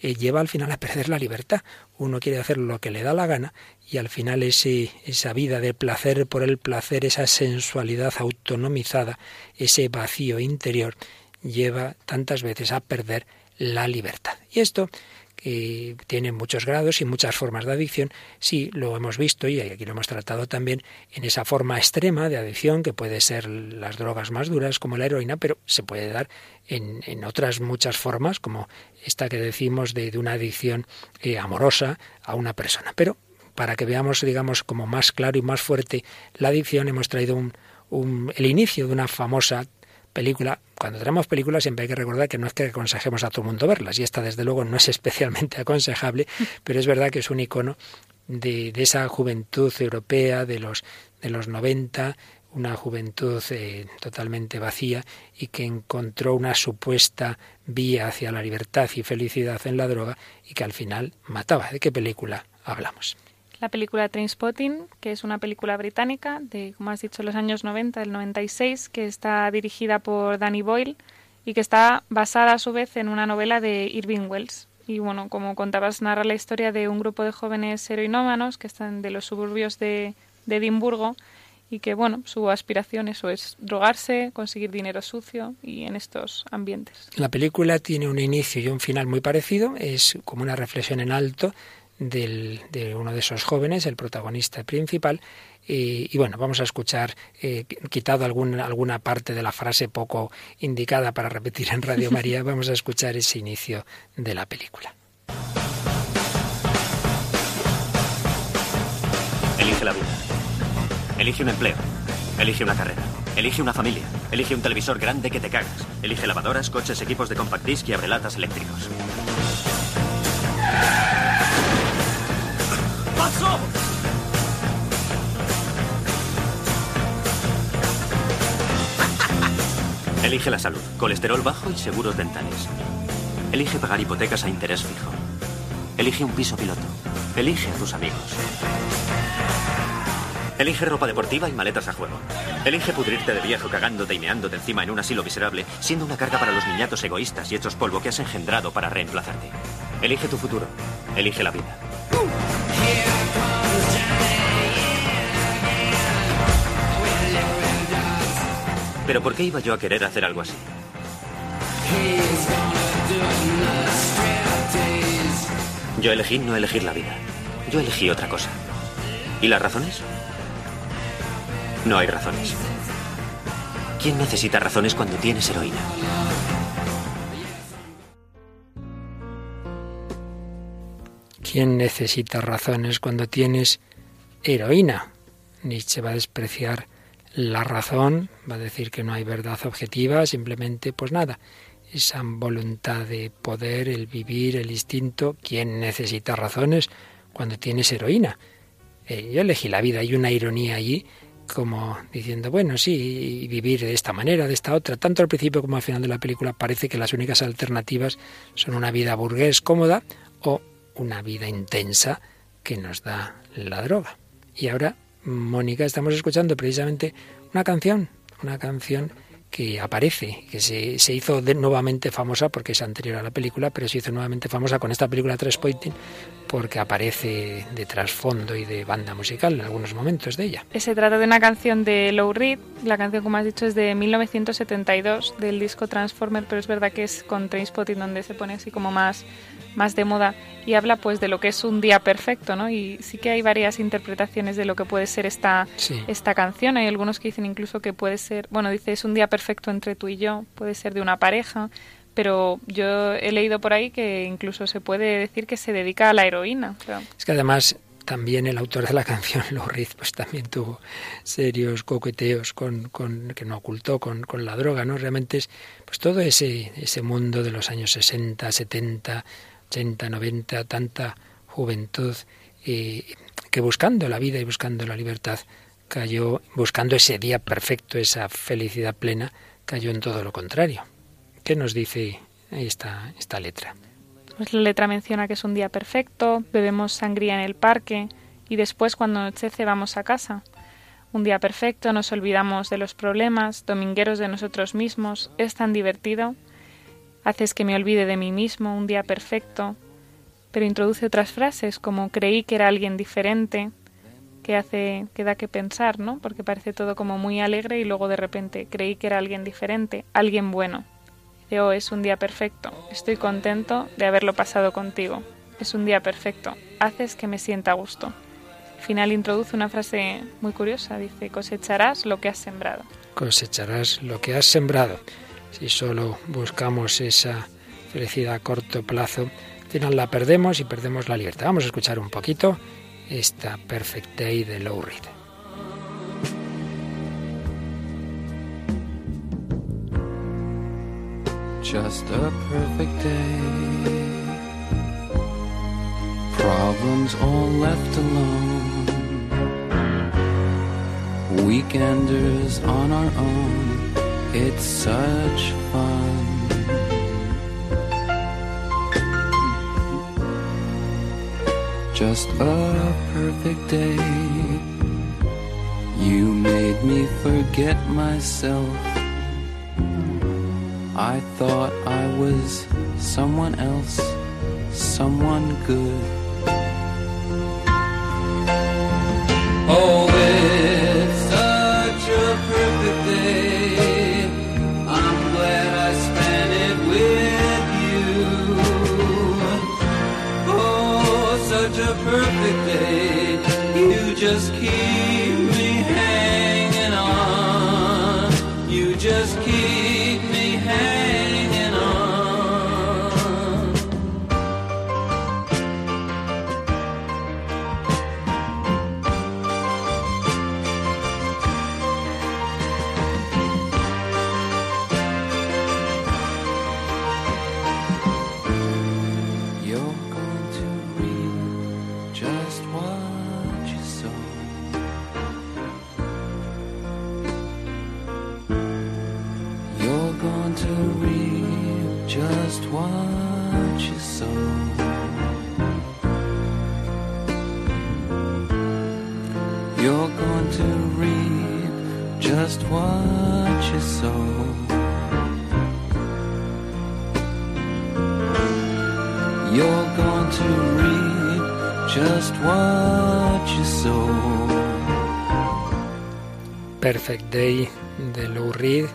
eh, lleva al final a perder la libertad. Uno quiere hacer lo que le da la gana y al final ese, esa vida de placer por el placer, esa sensualidad autonomizada, ese vacío interior, lleva tantas veces a perder la libertad. Y esto que tiene muchos grados y muchas formas de adicción, sí lo hemos visto y aquí lo hemos tratado también en esa forma extrema de adicción que puede ser las drogas más duras como la heroína, pero se puede dar en, en otras muchas formas como esta que decimos de, de una adicción eh, amorosa a una persona. Pero para que veamos, digamos, como más claro y más fuerte la adicción, hemos traído un, un, el inicio de una famosa película, cuando tenemos películas siempre hay que recordar que no es que aconsejemos a todo el mundo verlas, y esta desde luego no es especialmente aconsejable, pero es verdad que es un icono de, de esa juventud europea de los, de los 90, una juventud eh, totalmente vacía y que encontró una supuesta vía hacia la libertad y felicidad en la droga y que al final mataba. ¿De qué película hablamos? La película Trainspotting, que es una película británica de, como has dicho, los años 90, del 96, que está dirigida por Danny Boyle y que está basada a su vez en una novela de Irving Wells. Y bueno, como contabas, narra la historia de un grupo de jóvenes heroinómanos que están de los suburbios de, Edimburgo y que, bueno, su aspiración eso es drogarse, conseguir dinero sucio y en estos ambientes. La película tiene un inicio y un final muy parecido, es como una reflexión en alto del, de uno de esos jóvenes, el protagonista principal. Y, y bueno, vamos a escuchar, eh, quitado algún, alguna parte de la frase poco indicada para repetir en Radio María, vamos a escuchar ese inicio de la película. Elige la vida. Elige un empleo. Elige una carrera. Elige una familia. Elige un televisor grande que te cagas. Elige lavadoras, coches, equipos de compact disc y abrelatas eléctricos. ¡Paso! Elige la salud, colesterol bajo y seguros dentales. Elige pagar hipotecas a interés fijo. Elige un piso piloto. Elige a tus amigos. Elige ropa deportiva y maletas a juego. Elige pudrirte de viejo cagándote y meándote encima en un asilo miserable, siendo una carga para los niñatos egoístas y hechos polvo que has engendrado para reemplazarte. Elige tu futuro. Elige la vida. Pero ¿por qué iba yo a querer hacer algo así? Yo elegí no elegir la vida. Yo elegí otra cosa. ¿Y las razones? No hay razones. ¿Quién necesita razones cuando tienes heroína? ¿Quién necesita razones cuando tienes heroína? Nietzsche va a despreciar la razón, va a decir que no hay verdad objetiva, simplemente pues nada, esa voluntad de poder, el vivir, el instinto. ¿Quién necesita razones cuando tienes heroína? Eh, yo elegí la vida, hay una ironía allí como diciendo, bueno, sí, vivir de esta manera, de esta otra. Tanto al principio como al final de la película parece que las únicas alternativas son una vida burgués cómoda o una vida intensa que nos da la droga. Y ahora, Mónica, estamos escuchando precisamente una canción, una canción que aparece, que se, se hizo nuevamente famosa porque es anterior a la película, pero se hizo nuevamente famosa con esta película Pointing porque aparece de trasfondo y de banda musical en algunos momentos de ella. Se trata de una canción de Lou Reed, la canción como has dicho es de 1972 del disco Transformer, pero es verdad que es con Trainspotting donde se pone así como más más de moda y habla pues de lo que es un día perfecto, ¿no? Y sí que hay varias interpretaciones de lo que puede ser esta, esta canción. Hay algunos que dicen incluso que puede ser, bueno, dice es un día perfecto entre tú y yo, puede ser de una pareja, pero yo he leído por ahí que incluso se puede decir que se dedica a la heroína. Es que además también el autor de la canción, Reed, pues también tuvo serios coqueteos con, con que no ocultó con, con, la droga, ¿no? Realmente es pues todo ese, ese mundo de los años 60, 70, 80, 90, tanta juventud que buscando la vida y buscando la libertad cayó, buscando ese día perfecto, esa felicidad plena, cayó en todo lo contrario. ¿Qué nos dice esta, esta letra? Pues la letra menciona que es un día perfecto, bebemos sangría en el parque y después cuando anochece vamos a casa. Un día perfecto, nos olvidamos de los problemas, domingueros de nosotros mismos, es tan divertido. Haces que me olvide de mí mismo, un día perfecto, pero introduce otras frases como creí que era alguien diferente, que hace que da que pensar, ¿no? Porque parece todo como muy alegre y luego de repente creí que era alguien diferente, alguien bueno. De oh, es un día perfecto. Estoy contento de haberlo pasado contigo. Es un día perfecto. Haces que me sienta a gusto. Al final introduce una frase muy curiosa. Dice, cosecharás lo que has sembrado. Cosecharás lo que has sembrado. Si solo buscamos esa felicidad a corto plazo, al final la perdemos y perdemos la libertad. Vamos a escuchar un poquito esta Perfect Day de Low Reed. Just a perfect day. Problems all left alone. Weekenders on our own. It's such fun. Just a perfect day. You made me forget myself. I thought I was someone else, someone good. Perfect Day de Lou Reed,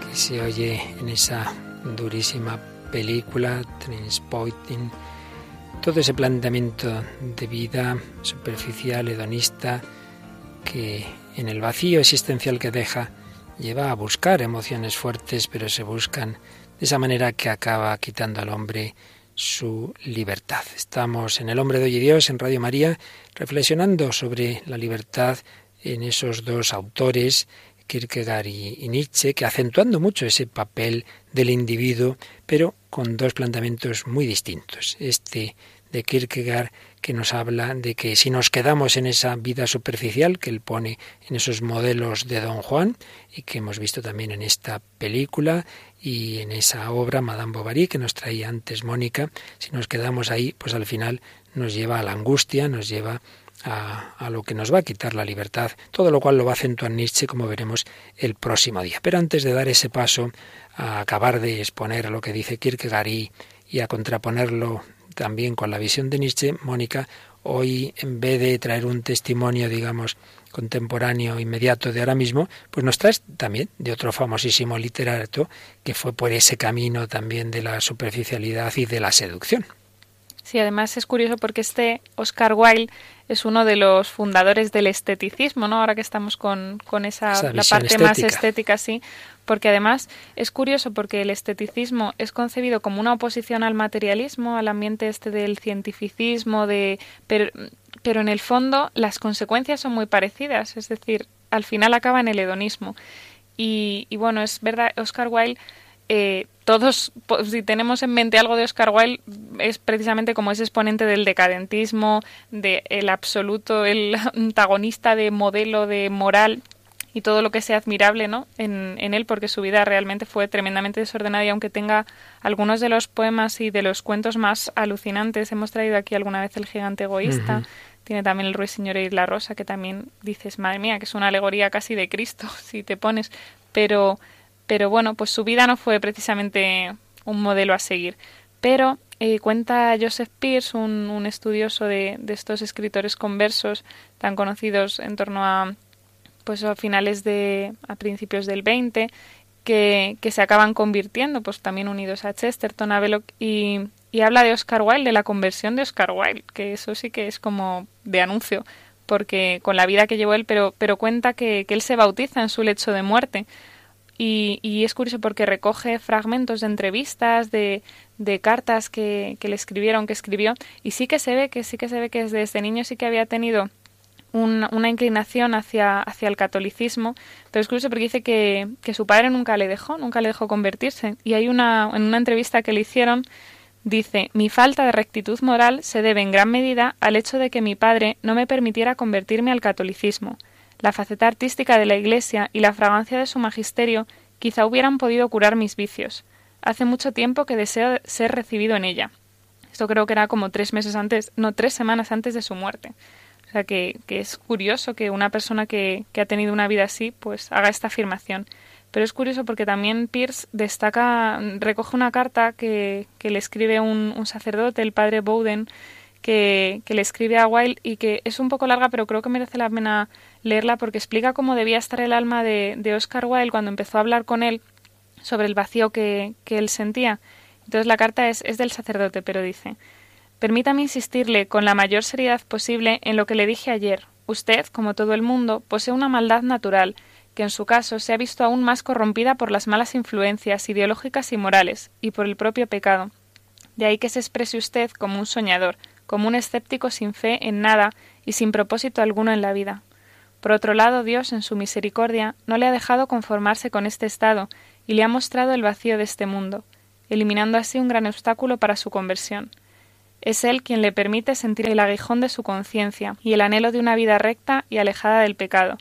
que se oye en esa durísima película Transporting todo ese planteamiento de vida superficial, hedonista, que en el vacío existencial que deja lleva a buscar emociones fuertes, pero se buscan de esa manera que acaba quitando al hombre su libertad. Estamos en El Hombre de Hoy y Dios, en Radio María, reflexionando sobre la libertad en esos dos autores, Kierkegaard y, Nietzsche, que acentuando mucho ese papel del individuo, pero con dos planteamientos muy distintos. Este de Kierkegaard que nos habla de que si nos quedamos en esa vida superficial que él pone en esos modelos de Don Juan y que hemos visto también en esta película y en esa obra Madame Bovary que nos traía antes Mónica, si nos quedamos ahí, pues al final nos lleva a la angustia, nos lleva a, lo que nos va a quitar la libertad, todo lo cual lo va a acentuar Nietzsche, como veremos el próximo día. Pero antes de dar ese paso a acabar de exponer lo que dice Kierkegaard y, y a contraponerlo también con la visión de Nietzsche, Mónica, hoy en vez de traer un testimonio, digamos, contemporáneo, inmediato de ahora mismo, pues nos traes también de otro famosísimo literato que fue por ese camino también de la superficialidad y de la seducción. Sí, además es curioso porque este Oscar Wilde es uno de los fundadores del esteticismo, ¿no? Ahora que estamos con, con esa, la parte más estética, sí, porque además es curioso porque el esteticismo es concebido como una oposición al materialismo, al ambiente este del cientificismo, de pero, pero en el fondo las consecuencias son muy parecidas, es decir, al final acaba en el hedonismo. Y, y bueno, es verdad, Oscar Wilde eh, todos, si tenemos en mente algo de Oscar Wilde, es precisamente como ese exponente del decadentismo, de el absoluto, el antagonista de modelo de moral y todo lo que sea admirable ¿no? en, en, él, porque su vida realmente fue tremendamente desordenada y aunque tenga algunos de los poemas y de los cuentos más alucinantes, hemos traído aquí alguna vez El gigante egoísta, tiene también El ruiseñor y la rosa, que también dices, madre mía, que es una alegoría casi de Cristo, si te pones, pero pero bueno, pues su vida no fue precisamente un modelo a seguir. Pero eh, cuenta Joseph Pierce, un, un estudioso de, de, estos escritores conversos tan conocidos en torno a pues a finales de a principios del 20 que, que se acaban convirtiendo pues también unidos a Chesterton a Belloc y, y habla de Oscar Wilde de la conversión de Oscar Wilde que eso sí que es como de anuncio porque con la vida que llevó él pero pero cuenta que, que él se bautiza en su lecho de muerte y, y, es curioso porque recoge fragmentos de entrevistas, de, de cartas que, que, le escribieron, que escribió, y sí que se ve que sí que se ve que desde este niño sí que había tenido un, una inclinación hacia, hacia el catolicismo, pero es curioso porque dice que, que su padre nunca le dejó, nunca le dejó convertirse. Y hay una, en una entrevista que le hicieron, dice, mi falta de rectitud moral se debe en gran medida al hecho de que mi padre no me permitiera convertirme al catolicismo la faceta artística de la Iglesia y la fragancia de su magisterio quizá hubieran podido curar mis vicios. Hace mucho tiempo que deseo ser recibido en ella. Esto creo que era como tres meses antes, no, tres semanas antes de su muerte. O sea que, que es curioso que una persona que, que, ha tenido una vida así, pues haga esta afirmación. Pero es curioso porque también Pierce destaca, recoge una carta que, que le escribe un, un sacerdote, el padre Bowden, que, le escribe a Wilde y que es un poco larga, pero creo que merece la pena leerla porque explica cómo debía estar el alma de, de Oscar Wilde cuando empezó a hablar con él sobre el vacío que, que él sentía. Entonces la carta es, es del sacerdote, pero dice Permítame insistirle con la mayor seriedad posible en lo que le dije ayer. Usted, como todo el mundo, posee una maldad natural, que en su caso se ha visto aún más corrompida por las malas influencias ideológicas y morales, y por el propio pecado. De ahí que se exprese usted como un soñador, como un escéptico sin fe en nada y sin propósito alguno en la vida. Por otro lado, Dios, en su misericordia, no le ha dejado conformarse con este estado y le ha mostrado el vacío de este mundo, eliminando así un gran obstáculo para su conversión. Es Él quien le permite sentir el aguijón de su conciencia y el anhelo de una vida recta y alejada del pecado.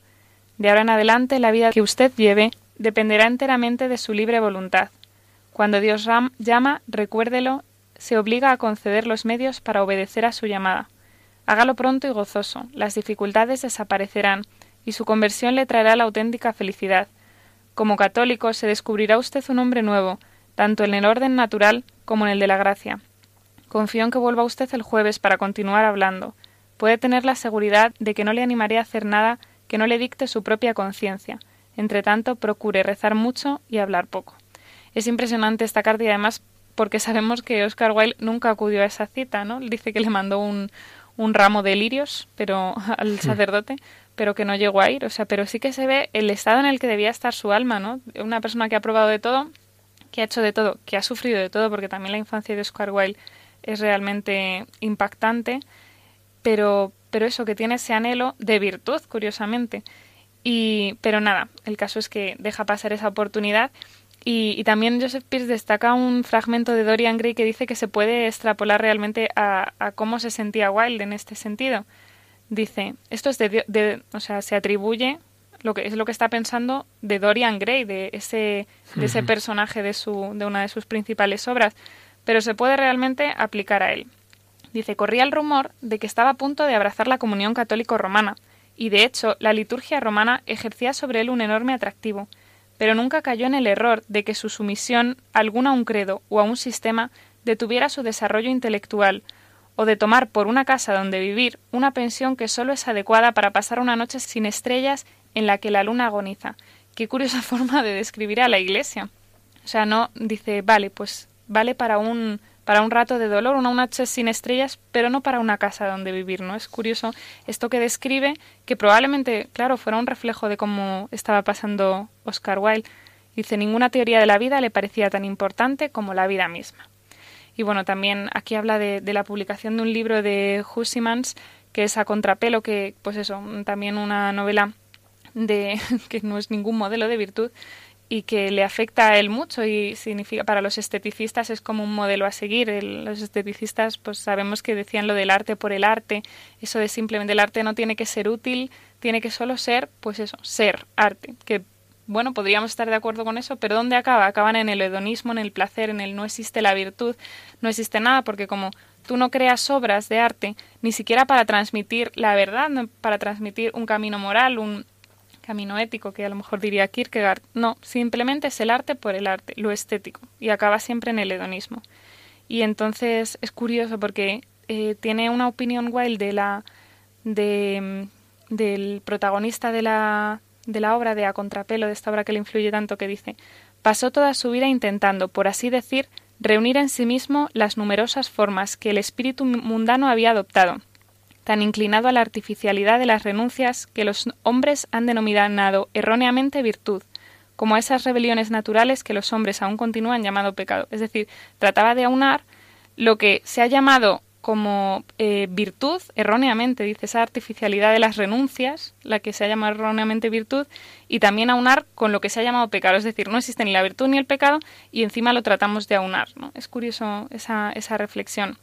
De ahora en adelante, la vida que usted lleve dependerá enteramente de su libre voluntad. Cuando Dios llama, recuérdelo, se obliga a conceder los medios para obedecer a su llamada. Hágalo pronto y gozoso, las dificultades desaparecerán y su conversión le traerá la auténtica felicidad. Como católico se descubrirá usted un hombre nuevo, tanto en el orden natural como en el de la gracia. Confío en que vuelva usted el jueves para continuar hablando. Puede tener la seguridad de que no le animaré a hacer nada que no le dicte su propia conciencia. Entre tanto, procure rezar mucho y hablar poco. Es impresionante esta carta y además porque sabemos que Oscar Wilde nunca acudió a esa cita, ¿no? Dice que le mandó un, un ramo de lirios pero al hmm. sacerdote, pero que no llegó a ir. O sea, pero sí que se ve el estado en el que debía estar su alma, ¿no? Una persona que ha probado de todo, que ha hecho de todo, que ha sufrido de todo, porque también la infancia de Oscar Wilde es realmente impactante, pero, pero eso, que tiene ese anhelo de virtud, curiosamente. Y, pero nada, el caso es que deja pasar esa oportunidad y, también Joseph Pierce destaca un fragmento de Dorian Gray que dice que se puede extrapolar realmente a, cómo se sentía Wilde en este sentido. Dice, esto es de, o sea, se atribuye lo que es lo que está pensando de Dorian Gray, de ese, de ese personaje de, su, de una de sus principales obras, pero se puede realmente aplicar a él. Dice, corría el rumor de que estaba a punto de abrazar la comunión católico romana, y de hecho la liturgia romana ejercía sobre él un enorme atractivo pero nunca cayó en el error de que su sumisión alguna a un credo o a un sistema detuviera su desarrollo intelectual, o de tomar por una casa donde vivir una pensión que solo es adecuada para pasar una noche sin estrellas en la que la luna agoniza. Qué curiosa forma de describir a la Iglesia. O sea, no dice, vale, pues vale para un para un rato de dolor, una noche sin estrellas, pero no para una casa donde vivir, ¿no? Es curioso esto que describe, que probablemente, claro, fuera un reflejo de cómo estaba pasando Oscar Wilde. Dice, ninguna teoría de la vida le parecía tan importante como la vida misma. Y bueno, también aquí habla de, de la publicación de un libro de Husimans, que es a contrapelo, que, pues eso, también una novela de que no es ningún modelo de virtud, y que le afecta a él mucho y significa para los esteticistas es como un modelo a seguir. los esteticistas pues sabemos que decían lo del arte por el arte, eso de simplemente el arte no tiene que ser útil, tiene que solo ser, pues eso, ser arte, que bueno, podríamos estar de acuerdo con eso, pero ¿dónde acaba? Acaban en el hedonismo, en el placer, en el no existe la virtud, no existe nada, porque como tú no creas obras de arte, ni siquiera para transmitir la verdad, para transmitir un camino moral, un, camino ético, que a lo mejor diría Kierkegaard. No, simplemente es el arte por el arte, lo estético, y acaba siempre en el hedonismo. Y entonces es curioso porque eh, tiene una opinión wild de la, de, del protagonista de la, de la obra, de A Contrapelo, de esta obra que le influye tanto, que dice, pasó toda su vida intentando, por así decir, reunir en sí mismo las numerosas formas que el espíritu mundano había adoptado, tan inclinado a la artificialidad de las renuncias que los hombres han denominado erróneamente virtud, como a esas rebeliones naturales que los hombres aún continúan llamando pecado. Es decir, trataba de aunar lo que se ha llamado como eh, virtud, erróneamente, dice esa artificialidad de las renuncias, la que se ha llamado erróneamente virtud, y también aunar con lo que se ha llamado pecado. Es decir, no existe ni la virtud ni el pecado, y encima lo tratamos de aunar. ¿no? Es curioso esa, esa reflexión.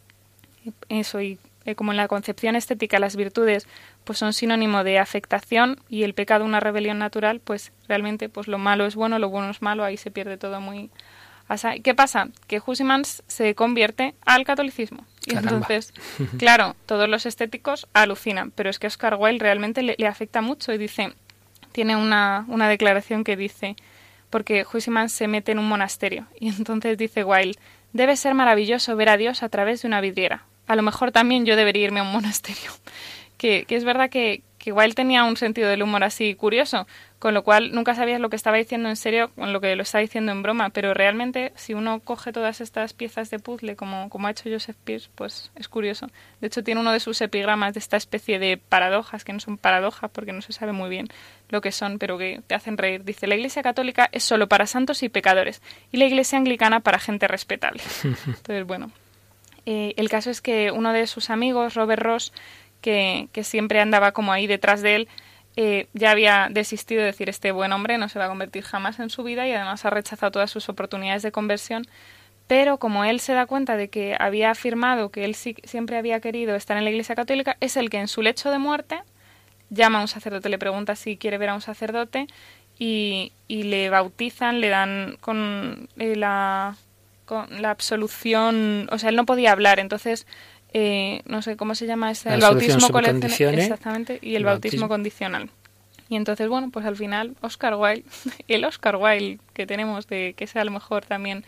Eso, y eh, como en la concepción estética las virtudes pues son sinónimo de afectación y el pecado una rebelión natural, pues realmente pues lo malo es bueno, lo bueno es malo, ahí se pierde todo muy ¿Qué pasa? Que Husimans se convierte al catolicismo. Y entonces, claro, todos los estéticos alucinan, pero es que Oscar Wilde realmente le, afecta mucho y dice, tiene una, una declaración que dice, porque Husimans se mete en un monasterio y entonces dice Wilde, debe ser maravilloso ver a Dios a través de una vidriera a lo mejor también yo debería irme a un monasterio. Que, que es verdad que, que igual tenía un sentido del humor así curioso, con lo cual nunca sabías lo que estaba diciendo en serio con lo que lo estaba diciendo en broma, pero realmente si uno coge todas estas piezas de puzzle como, como ha hecho Joseph Pierce, pues es curioso. De hecho tiene uno de sus epigramas de esta especie de paradojas, que no son paradojas porque no se sabe muy bien lo que son, pero que te hacen reír. Dice, la Iglesia Católica es solo para santos y pecadores y la Iglesia Anglicana para gente respetable. Entonces, bueno, eh, el caso es que uno de sus amigos, Robert Ross, que, siempre andaba como ahí detrás de él, eh, ya había desistido de decir este buen hombre no se va a convertir jamás en su vida y además ha rechazado todas sus oportunidades de conversión. Pero como él se da cuenta de que había afirmado que él siempre había querido estar en la Iglesia Católica, es el que en su lecho de muerte llama a un sacerdote, le pregunta si quiere ver a un sacerdote y, y le bautizan, le dan con eh, la la absolución, o sea, él no podía hablar, entonces eh, no sé cómo se llama este, La el bautismo conditione, exactamente, y el bautismo bautismo. condicional. Y entonces, bueno, pues al final Oscar Wilde, el Oscar Wilde que tenemos de que sea a lo mejor también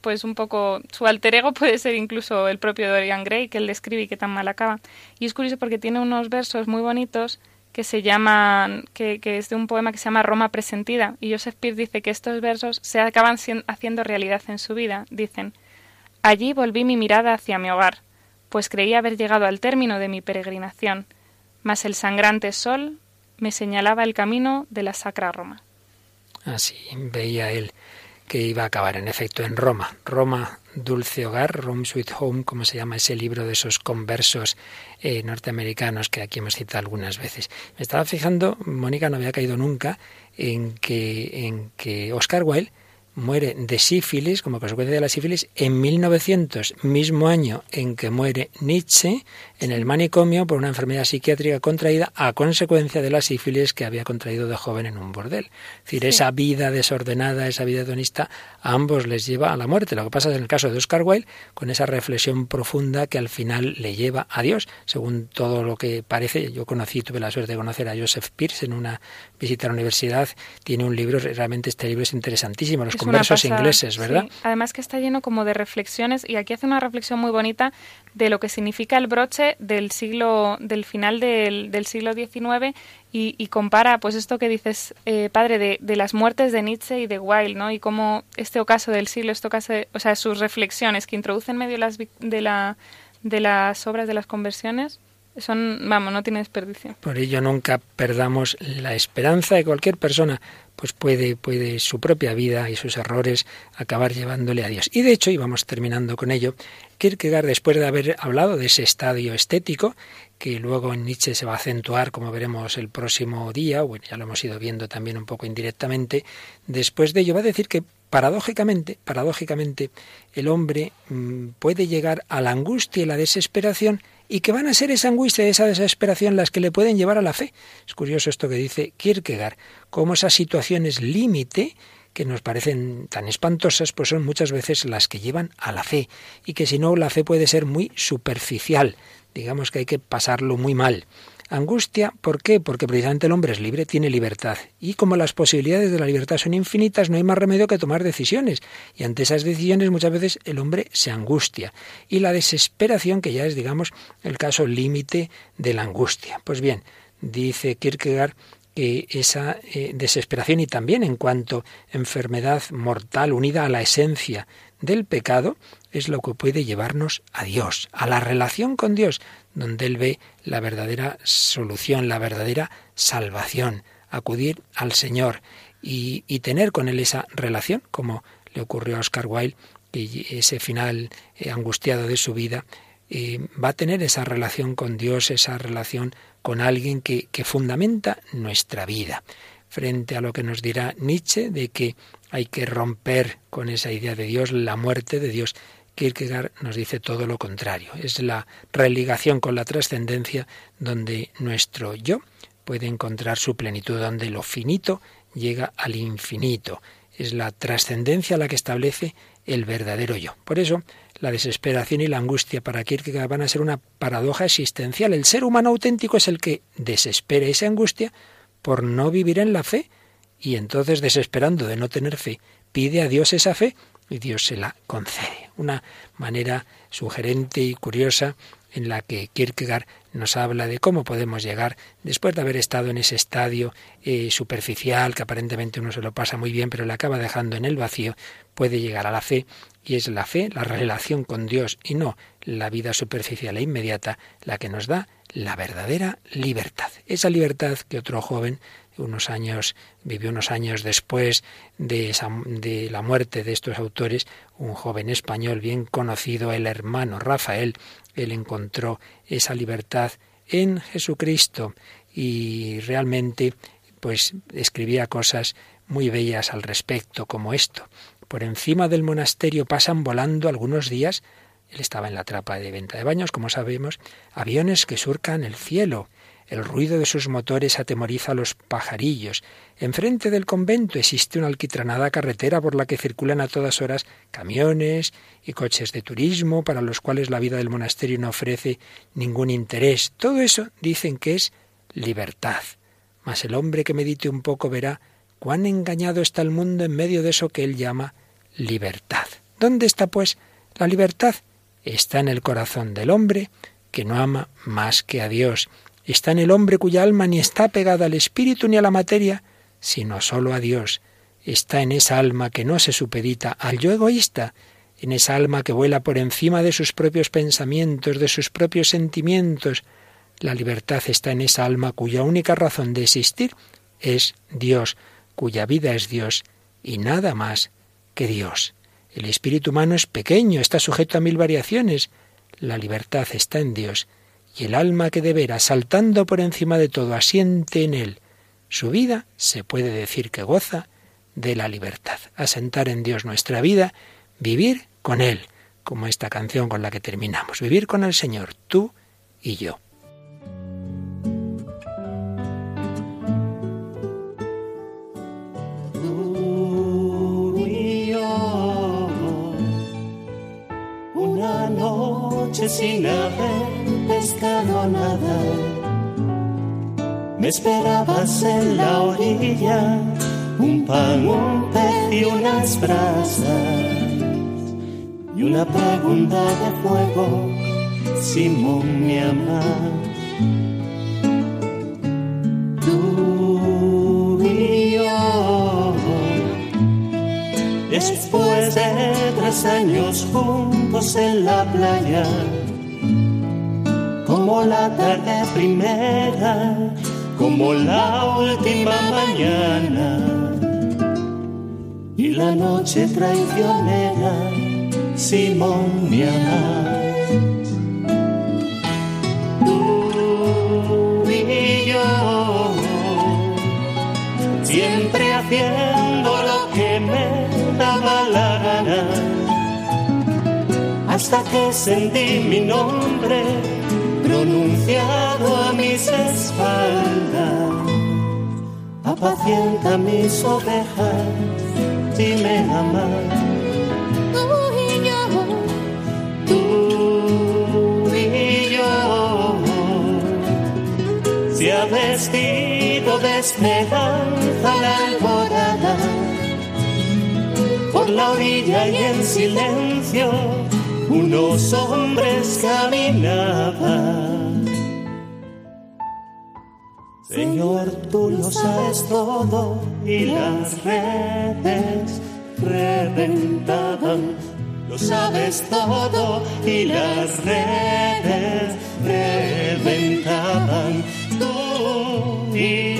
pues un poco su alter ego puede ser incluso el propio Dorian Gray que él le escribe y que tan mal acaba. Y es curioso porque tiene unos versos muy bonitos que se llaman, que, que es de un poema que se llama Roma presentida. Y Joseph Pierce dice que estos versos se acaban haciendo realidad en su vida. Dicen, allí volví mi mirada hacia mi hogar, pues creí haber llegado al término de mi peregrinación, mas el sangrante sol me señalaba el camino de la Sacra Roma. Así veía él que iba a acabar en efecto en Roma. Roma, dulce hogar, Rome Sweet Home, como se llama ese libro de esos conversos eh, norteamericanos que aquí hemos citado algunas veces. Me estaba fijando, Mónica no había caído nunca en que, en que Oscar Wilde muere de sífilis, como consecuencia de la sífilis, en 1900, mismo año en que muere Nietzsche, en el manicomio por una enfermedad psiquiátrica contraída a consecuencia de la sífilis que había contraído de joven en un bordel. Es decir, esa vida desordenada, esa vida hedonista, a ambos les lleva a la muerte. Lo que pasa es en el caso de Oscar Wilde, con esa reflexión profunda que al final le lleva a Dios, según todo lo que parece. Yo conocí, tuve la suerte de conocer a Joseph Pierce en una visita a la universidad. Tiene un libro, realmente este libro es interesantísimo, Los Es una conversos pasada, ingleses, ¿verdad? sí. Además que está lleno como de reflexiones y aquí hace una reflexión muy bonita de lo que significa el broche del siglo, del final del, del siglo XIX y, y compara pues esto que dices, eh, padre, de, de las muertes de Nietzsche y de Wilde, ¿no? Y cómo este ocaso del siglo, este ocaso, de- o sea, sus reflexiones que introduce en medio las, de, la, de las obras de las conversiones son, vamos, no tiene desperdicio. Por ello nunca perdamos la esperanza de cualquier persona, pues puede, puede su propia vida y sus errores acabar llevándole a Dios. Y de hecho, y vamos terminando con ello, Kierkegaard, después de haber hablado de ese estadio estético, que luego en Nietzsche se va a acentuar, como veremos el próximo día, bueno, ya lo hemos ido viendo también un poco indirectamente, después de ello va a decir que paradójicamente, paradójicamente, el hombre mm, puede llegar a la angustia y la desesperación y que van a ser esa angustia y esa desesperación las que le pueden llevar a la fe. Es curioso esto que dice Kierkegaard, cómo esas situaciones límite que nos parecen tan espantosas, pues son muchas veces las que llevan a la fe, y que si no, la fe puede ser muy superficial, digamos que hay que pasarlo muy mal. Angustia, ¿por qué? Porque precisamente el hombre es libre, tiene libertad. Y como las posibilidades de la libertad son infinitas, no hay más remedio que tomar decisiones. Y ante esas decisiones muchas veces el hombre se angustia. Y la desesperación, que ya es, digamos, el caso límite de la angustia. Pues bien, dice Kierkegaard que esa eh, desesperación y también en cuanto enfermedad mortal unida a la esencia del pecado es lo que puede llevarnos a Dios, a la relación con Dios, donde Él ve la verdadera solución, la verdadera salvación, acudir al Señor y, y tener con Él esa relación, como le ocurrió a Oscar Wilde, que ese final eh, angustiado de su vida eh, va a tener esa relación con Dios, esa relación con alguien que, que fundamenta nuestra vida. Frente a lo que nos dirá Nietzsche de que hay que romper con esa idea de Dios, la muerte de Dios, Kierkegaard nos dice todo lo contrario. Es la religación con la trascendencia donde nuestro yo puede encontrar su plenitud, donde lo finito llega al infinito. Es la trascendencia la que establece el verdadero yo. Por eso, la desesperación y la angustia para Kierkegaard van a ser una paradoja existencial. El ser humano auténtico es el que desespera y se angustia por no vivir en la fe y entonces desesperando de no tener fe, pide a Dios esa fe y Dios se la concede. Una manera sugerente y curiosa en la que Kierkegaard nos habla de cómo podemos llegar, después de haber estado en ese estadio eh, superficial, que aparentemente uno se lo pasa muy bien, pero le acaba dejando en el vacío, puede llegar a la fe, y es la fe, la relación con Dios, y no la vida superficial e inmediata, la que nos da la verdadera libertad. Esa libertad que otro joven unos años, vivió unos años después de, esa, de la muerte de estos autores, un joven español bien conocido, el hermano Rafael, él encontró esa libertad en Jesucristo y realmente pues escribía cosas muy bellas al respecto como esto. Por encima del monasterio pasan volando algunos días, él estaba en la trapa de venta de baños, como sabemos, aviones que surcan el cielo. El ruido de sus motores atemoriza a los pajarillos. Enfrente del convento existe una alquitranada carretera por la que circulan a todas horas camiones y coches de turismo para los cuales la vida del monasterio no ofrece ningún interés. Todo eso dicen que es libertad. Mas el hombre que medite un poco verá cuán engañado está el mundo en medio de eso que él llama libertad. ¿Dónde está, pues, la libertad? Está en el corazón del hombre que no ama más que a Dios. Está en el hombre cuya alma ni está pegada al espíritu ni a la materia, sino solo a Dios. Está en esa alma que no se supedita al yo egoísta, en esa alma que vuela por encima de sus propios pensamientos, de sus propios sentimientos. La libertad está en esa alma cuya única razón de existir es Dios, cuya vida es Dios y nada más que Dios. El espíritu humano es pequeño, está sujeto a mil variaciones. La libertad está en Dios y el alma que de veras, saltando por encima de todo, asiente en él. Su vida se puede decir que goza de la libertad. Asentar en Dios nuestra vida, vivir con Él, como esta canción con la que terminamos. Vivir con el Señor, tú y yo. sin haber pescado nada. Me esperabas en la orilla, un pan, un pez y unas brasas. Y una pregunta de fuego, Simón mi amar. Tú y yo, después de tres años juntos en la playa la tarde primera, como la última mañana y la noche traicionera, amar. Tú y yo, siempre haciendo lo que me daba la gana, hasta que sentí mi nombre a mis espaldas. Apacienta mis ovejas y me amas. Tú y yo, tú y yo, se ha vestido de esperanza la alborada. Por la orilla y en silencio unos hombres caminaban. Tú lo sabes todo y las redes reventaban. Lo sabes todo y las redes reventaban. Tú y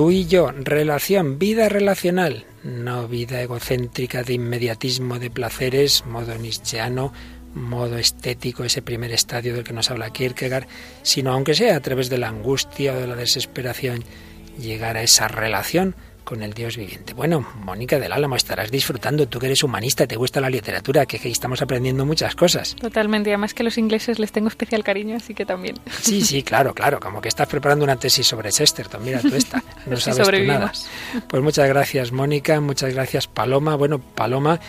Tú y yo, relación, vida relacional, no vida egocéntrica de inmediatismo de placeres, modo nietzscheano, modo estético, ese primer estadio del que nos habla Kierkegaard, sino aunque sea a través de la angustia o de la desesperación, llegar a esa relación con el Dios viviente. Bueno, Mónica del Álamo, estarás disfrutando, tú que eres humanista, te gusta la literatura, que, estamos aprendiendo muchas cosas. Totalmente, además que los ingleses les tengo especial cariño, así que también. Sí, sí, claro, claro, como que estás preparando una tesis sobre Chesterton, mira tú esta, no sabes tú nada. Pues muchas gracias Mónica, muchas gracias Paloma. Bueno, Paloma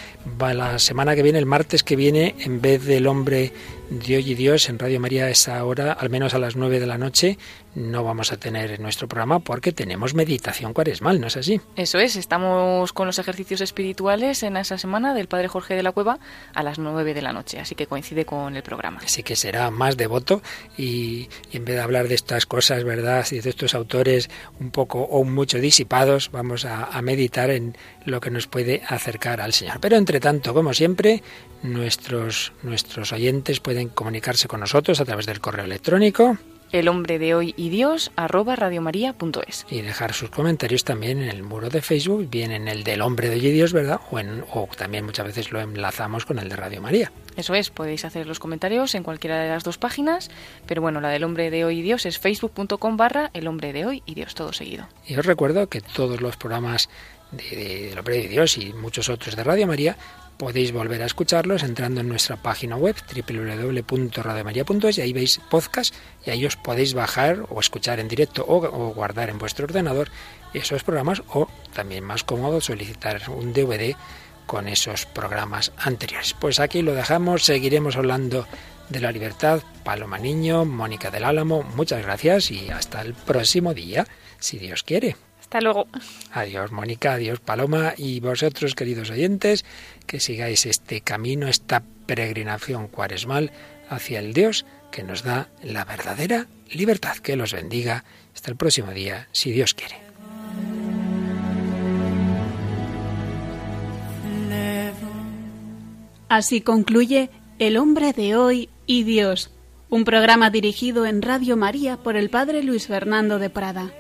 va la semana que viene, el martes que viene, en vez del hombre Dios y Dios en Radio María a esa hora, al menos a las nueve de la noche, no vamos a tener nuestro programa porque tenemos meditación cuaresmal, ¿no es así? Eso es, estamos con los ejercicios espirituales en esa semana del Padre Jorge de la Cueva a las nueve de la noche, así que coincide con el programa. Así que será más devoto y, en vez de hablar de estas cosas, ¿verdad? Y de estos autores un poco o mucho disipados, vamos a, a meditar en lo que nos puede acercar al Señor. Pero entre tanto, como siempre, nuestros, nuestros oyentes pueden comunicarse con nosotros a través del correo electrónico el hombre de hoy y Dios arroba radiomaria.es. Y dejar sus comentarios también en el muro de Facebook, bien en el del hombre de hoy y Dios, ¿verdad? O, en, o también muchas veces lo enlazamos con el de Radio María. Eso es, podéis hacer los comentarios en cualquiera de las dos páginas, pero bueno, la del hombre de hoy y Dios es facebook.com barra el hombre de hoy y Dios, todo seguido. Y os recuerdo que todos los programas de, de, del hombre de Dios y muchos otros de Radio María podéis volver a escucharlos entrando en nuestra página web www.radiomaria.es y ahí veis podcast y ahí os podéis bajar o escuchar en directo o, o, guardar en vuestro ordenador esos programas o también más cómodo solicitar un DVD con esos programas anteriores. Pues aquí lo dejamos, seguiremos hablando de la libertad. Paloma Niño, Mónica del Álamo, muchas gracias y hasta el próximo día, si Dios quiere. Hasta luego. Adiós, Mónica, adiós, Paloma, y vosotros, queridos oyentes, que sigáis este camino, esta peregrinación cuaresmal hacia el Dios que nos da la verdadera libertad. Que los bendiga. Hasta el próximo día, si Dios quiere. Así concluye El hombre de hoy y Dios, un programa dirigido en Radio María por el Padre Luis Fernando de Prada.